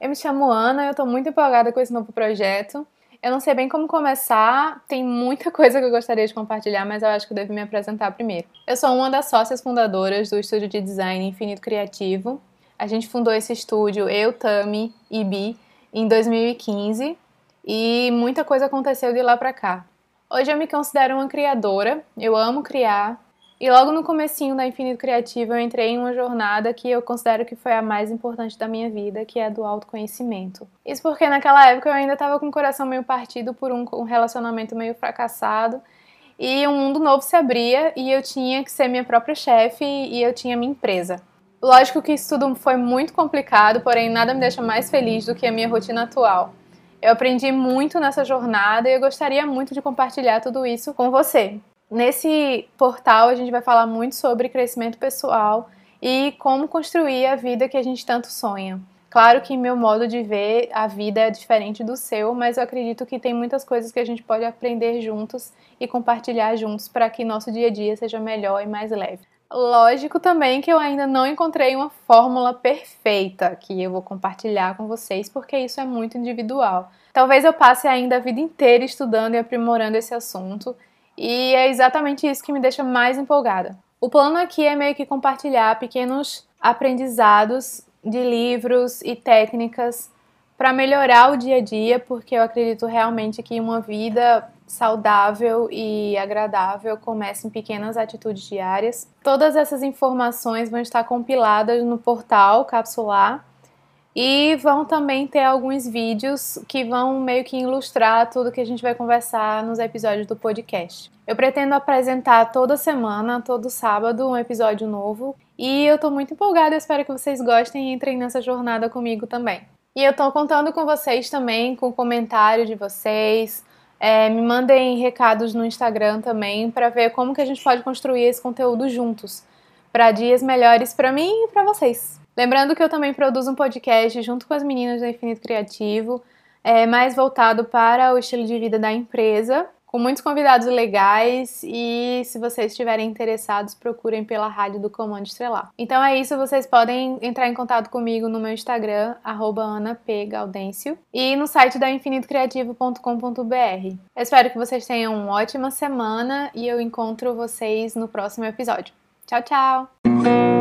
Eu me chamo Ana, eu tô muito empolgada com esse novo projeto. Eu não sei bem como começar, tem muita coisa que eu gostaria de compartilhar, mas eu acho que eu devo me apresentar primeiro. Eu sou uma das sócias fundadoras do estúdio de design Infinito Criativo. A gente fundou esse estúdio, eu, Tami e Bi, em 2015 e muita coisa aconteceu de lá pra cá. Hoje eu me considero uma criadora, eu amo criar, e logo no comecinho da Infinito Criativo eu entrei em uma jornada que eu considero que foi a mais importante da minha vida, que é do autoconhecimento. Isso porque naquela época eu ainda estava com o coração meio partido por um, um relacionamento meio fracassado e um mundo novo se abria e eu tinha que ser minha própria chefe e eu tinha minha empresa. Lógico que isso tudo foi muito complicado, porém nada me deixa mais feliz do que a minha rotina atual. Eu aprendi muito nessa jornada e eu gostaria muito de compartilhar tudo isso com você. Nesse portal a gente vai falar muito sobre crescimento pessoal e como construir a vida que a gente tanto sonha. Claro que meu modo de ver a vida é diferente do seu, mas eu acredito que tem muitas coisas que a gente pode aprender juntos e compartilhar juntos para que nosso dia a dia seja melhor e mais leve. Lógico também que eu ainda não encontrei uma fórmula perfeita que eu vou compartilhar com vocês, porque isso é muito individual. Talvez eu passe ainda a vida inteira estudando e aprimorando esse assunto, e é exatamente isso que me deixa mais empolgada. O plano aqui é meio que compartilhar pequenos aprendizados de livros e técnicas para melhorar o dia a dia, porque eu acredito realmente que uma vida saudável e agradável começa em pequenas atitudes diárias. Todas essas informações vão estar compiladas no portal Capsular e vão também ter alguns vídeos que vão meio que ilustrar tudo que a gente vai conversar nos episódios do podcast. Eu pretendo apresentar toda semana, todo sábado, um episódio novo. E eu tô muito empolgada, espero que vocês gostem e entrem nessa jornada comigo também. E eu tô contando com vocês também, com o comentário de vocês. É, me mandem recados no Instagram também para ver como que a gente pode construir esse conteúdo juntos, para dias melhores para mim e para vocês. Lembrando que eu também produzo um podcast junto com as meninas do Infinito Criativo, é, mais voltado para o estilo de vida da empresa, com muitos convidados legais e se vocês estiverem interessados, procurem pela rádio do Comando Estrelar. Então é isso, vocês podem entrar em contato comigo no meu Instagram, @ana_p_gaudêncio e no site da infinitocreativo.com.br. Eu espero que vocês tenham uma ótima semana e eu encontro vocês no próximo episódio. Tchau, tchau!